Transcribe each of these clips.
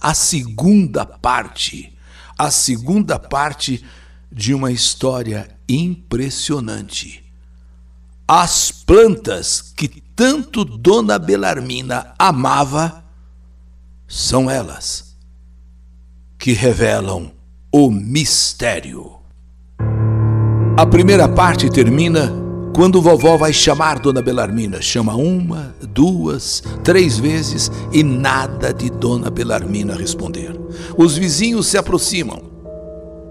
a segunda parte, a segunda parte de uma história impressionante. As plantas que tanto Dona Belarmina amava são elas que revelam o mistério. A primeira parte termina quando vovó vai chamar Dona Belarmina. Chama uma, duas, três vezes e nada de Dona Belarmina responder. Os vizinhos se aproximam.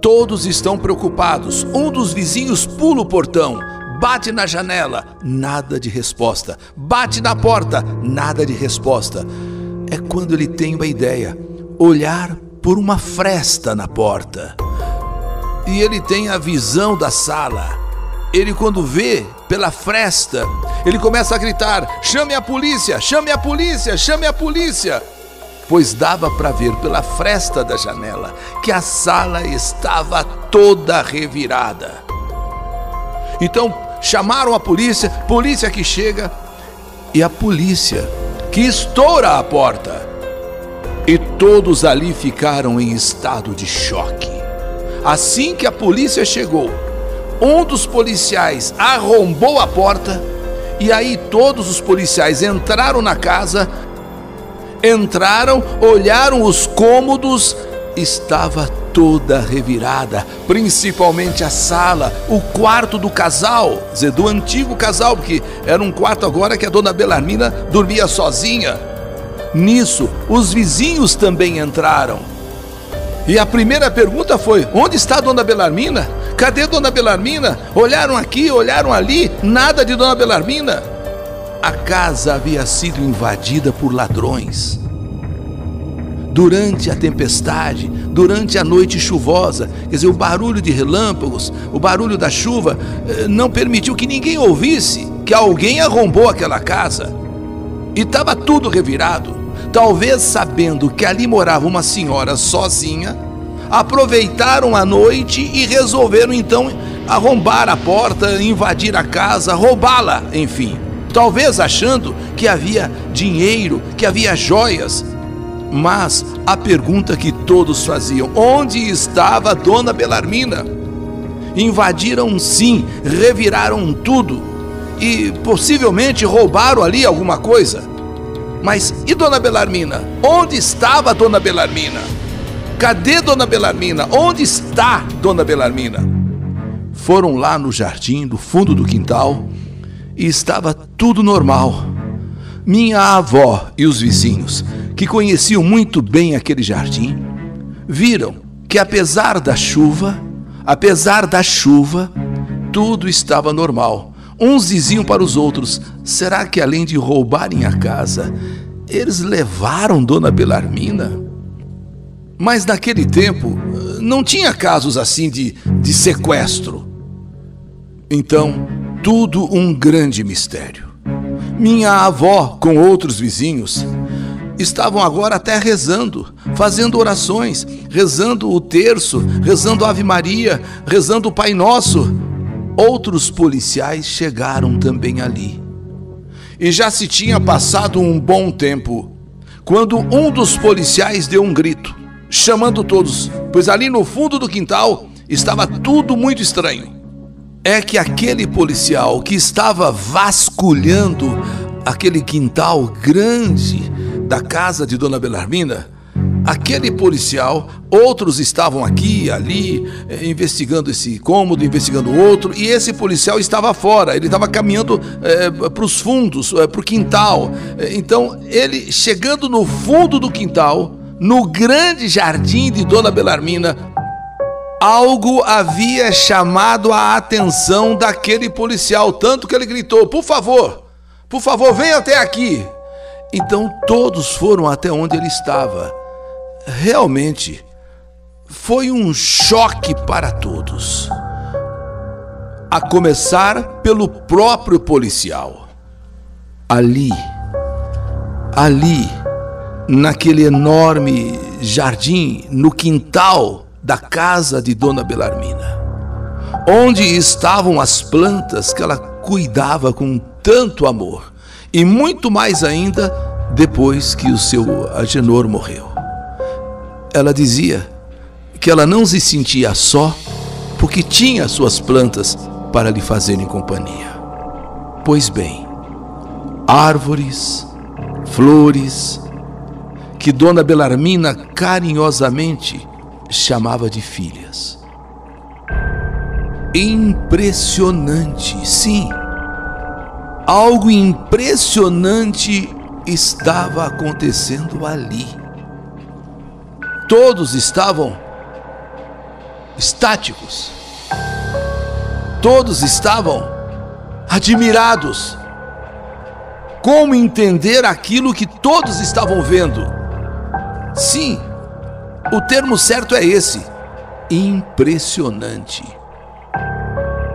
Todos estão preocupados. Um dos vizinhos pula o portão, bate na janela, nada de resposta. Bate na porta, nada de resposta. É quando ele tem uma ideia: olhar por uma fresta na porta. E ele tem a visão da sala. Ele, quando vê pela fresta, ele começa a gritar: chame a polícia, chame a polícia, chame a polícia! Pois dava para ver pela fresta da janela que a sala estava toda revirada. Então chamaram a polícia, polícia que chega, e a polícia que estoura a porta. E todos ali ficaram em estado de choque. Assim que a polícia chegou, um dos policiais arrombou a porta e aí todos os policiais entraram na casa, entraram, olharam os cômodos, estava toda revirada, principalmente a sala, o quarto do casal, do antigo casal, porque era um quarto agora que a dona Belarmina dormia sozinha. Nisso, os vizinhos também entraram. E a primeira pergunta foi: onde está dona Belarmina? Cadê Dona Belarmina? Olharam aqui, olharam ali, nada de Dona Belarmina. A casa havia sido invadida por ladrões. Durante a tempestade, durante a noite chuvosa, quer dizer, o barulho de relâmpagos, o barulho da chuva, eh, não permitiu que ninguém ouvisse que alguém arrombou aquela casa. E estava tudo revirado. Talvez sabendo que ali morava uma senhora sozinha, aproveitaram a noite e resolveram então arrombar a porta, invadir a casa, roubá-la, enfim. Talvez achando que havia dinheiro, que havia joias. Mas a pergunta que todos faziam: onde estava a dona Belarmina? Invadiram sim, reviraram tudo e possivelmente roubaram ali alguma coisa. Mas e dona Belarmina? Onde estava dona Belarmina? Cadê Dona Belarmina? Onde está Dona Belarmina? Foram lá no jardim, do fundo do quintal, e estava tudo normal. Minha avó e os vizinhos, que conheciam muito bem aquele jardim, viram que apesar da chuva, apesar da chuva, tudo estava normal. Diziam para os outros: será que além de roubarem a casa, eles levaram Dona Belarmina? Mas naquele tempo não tinha casos assim de, de sequestro. Então, tudo um grande mistério. Minha avó, com outros vizinhos, estavam agora até rezando, fazendo orações, rezando o terço, rezando Ave Maria, rezando o Pai Nosso. Outros policiais chegaram também ali. E já se tinha passado um bom tempo, quando um dos policiais deu um grito chamando todos, pois ali no fundo do quintal estava tudo muito estranho. É que aquele policial que estava vasculhando aquele quintal grande da casa de Dona Belarmina, aquele policial, outros estavam aqui, ali, eh, investigando esse cômodo, investigando outro, e esse policial estava fora, ele estava caminhando eh, para os fundos, eh, para o quintal. Então, ele chegando no fundo do quintal, no grande jardim de Dona Belarmina, algo havia chamado a atenção daquele policial, tanto que ele gritou: Por favor, por favor, venha até aqui. Então todos foram até onde ele estava. Realmente, foi um choque para todos. A começar pelo próprio policial. Ali, ali, naquele enorme jardim, no quintal da casa de Dona Belarmina, onde estavam as plantas que ela cuidava com tanto amor, e muito mais ainda depois que o seu Agenor morreu. Ela dizia que ela não se sentia só porque tinha suas plantas para lhe fazerem companhia. Pois bem, árvores, flores, que Dona Belarmina carinhosamente chamava de filhas. Impressionante, sim. Algo impressionante estava acontecendo ali. Todos estavam estáticos. Todos estavam admirados. Como entender aquilo que todos estavam vendo? Sim, o termo certo é esse: impressionante.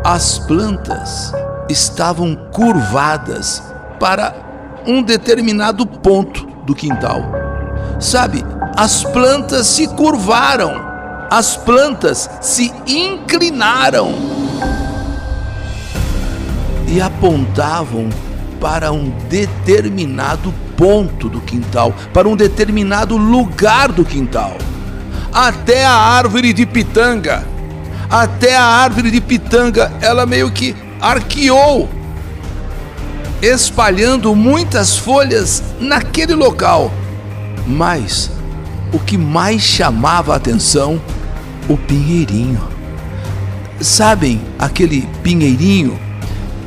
As plantas estavam curvadas para um determinado ponto do quintal. Sabe, as plantas se curvaram, as plantas se inclinaram e apontavam para um determinado ponto do quintal, para um determinado lugar do quintal. Até a árvore de pitanga, até a árvore de pitanga, ela meio que arqueou, espalhando muitas folhas naquele local. Mas o que mais chamava a atenção, o pinheirinho. Sabem aquele pinheirinho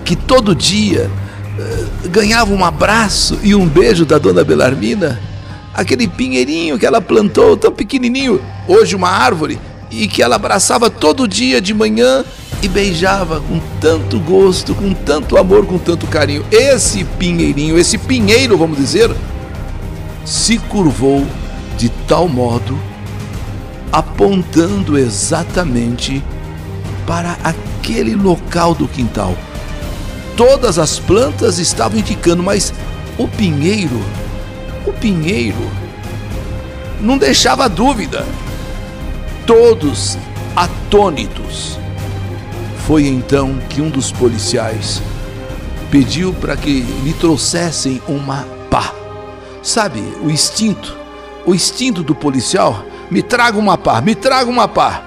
que todo dia uh, ganhava um abraço e um beijo da dona Belarmina? Aquele pinheirinho que ela plantou tão pequenininho, hoje uma árvore, e que ela abraçava todo dia de manhã e beijava com tanto gosto, com tanto amor, com tanto carinho. Esse pinheirinho, esse pinheiro, vamos dizer, se curvou de tal modo, apontando exatamente para aquele local do quintal. Todas as plantas estavam indicando, mas o pinheiro, o pinheiro, não deixava dúvida. Todos atônitos foi então que um dos policiais pediu para que lhe trouxessem uma pá. Sabe, o instinto, o instinto do policial, me traga uma pá, me traga uma pá.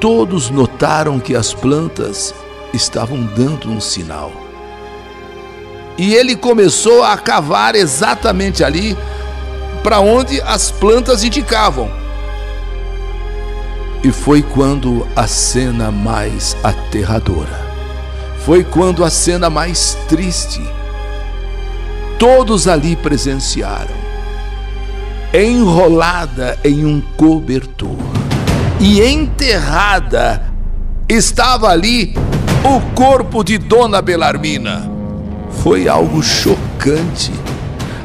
Todos notaram que as plantas estavam dando um sinal. E ele começou a cavar exatamente ali para onde as plantas indicavam. E foi quando a cena mais aterradora, foi quando a cena mais triste, todos ali presenciaram. Enrolada em um cobertor e enterrada estava ali o corpo de Dona Belarmina. Foi algo chocante,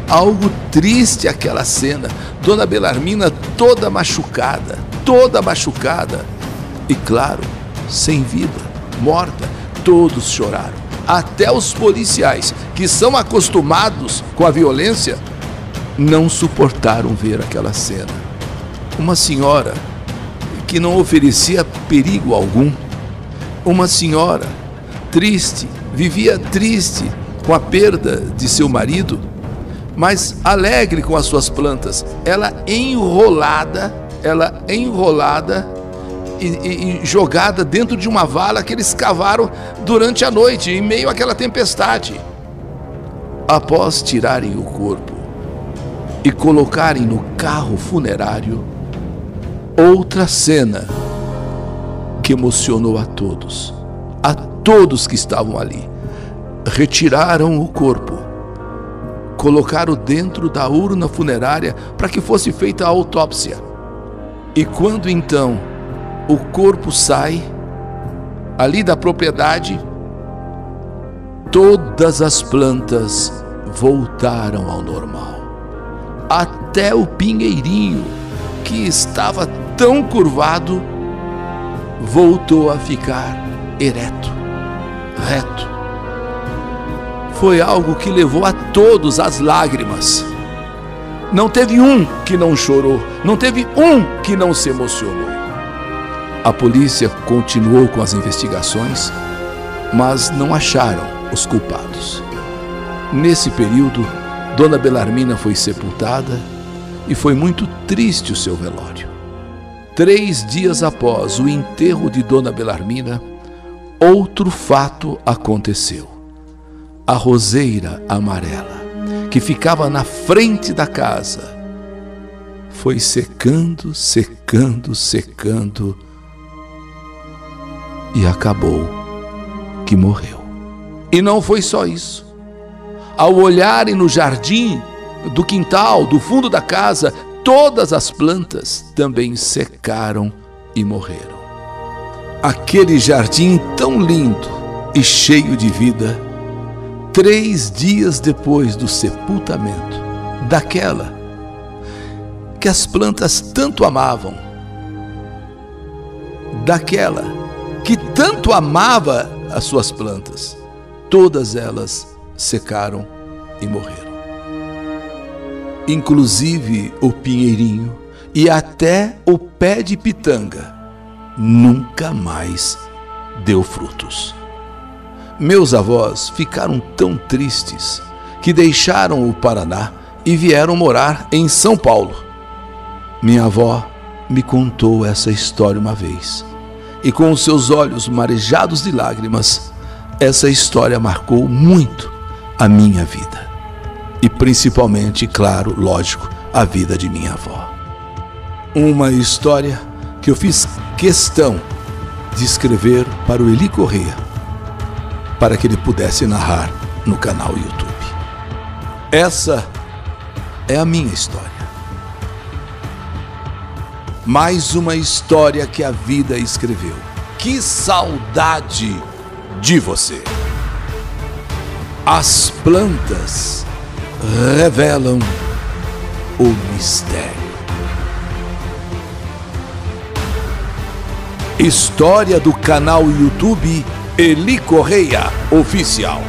algo triste aquela cena. Dona Belarmina toda machucada toda machucada e, claro, sem vida, morta. Todos choraram. Até os policiais, que são acostumados com a violência, não suportaram ver aquela cena. Uma senhora que não oferecia perigo algum, uma senhora triste, vivia triste com a perda de seu marido, mas alegre com as suas plantas, ela enrolada ela enrolada e, e, e, jogada dentro de uma vala que eles cavaram durante a noite, em meio àquela tempestade. Após tirarem o corpo e colocarem no carro funerário, outra cena que emocionou a todos, a todos que estavam ali. Retiraram o corpo, colocaram dentro da urna funerária para que fosse feita a autópsia e quando então o corpo sai ali da propriedade, todas as plantas voltaram ao normal. Até o pinheirinho, que estava tão curvado, voltou a ficar ereto, reto. Foi algo que levou a todos às lágrimas. Não teve um que não chorou, não teve um que não se emocionou. A polícia continuou com as investigações, mas não acharam os culpados. Nesse período, Dona Belarmina foi sepultada e foi muito triste o seu velório. Três dias após o enterro de Dona Belarmina, outro fato aconteceu. A roseira amarela, que ficava na frente da casa, foi secando, secando, secando e acabou que morreu. E não foi só isso. Ao olharem no jardim do quintal, do fundo da casa, todas as plantas também secaram e morreram. Aquele jardim tão lindo e cheio de vida, três dias depois do sepultamento daquela que as plantas tanto amavam, daquela que tanto amava as suas plantas, todas elas secaram e morreram. Inclusive o pinheirinho e até o pé de pitanga nunca mais deu frutos. Meus avós ficaram tão tristes que deixaram o Paraná e vieram morar em São Paulo minha avó me contou essa história uma vez, e com os seus olhos marejados de lágrimas, essa história marcou muito a minha vida. E principalmente, claro, lógico, a vida de minha avó. Uma história que eu fiz questão de escrever para o Eli Correia, para que ele pudesse narrar no canal YouTube. Essa é a minha história mais uma história que a vida escreveu. Que saudade de você! As plantas revelam o mistério. História do canal YouTube Eli Correia Oficial.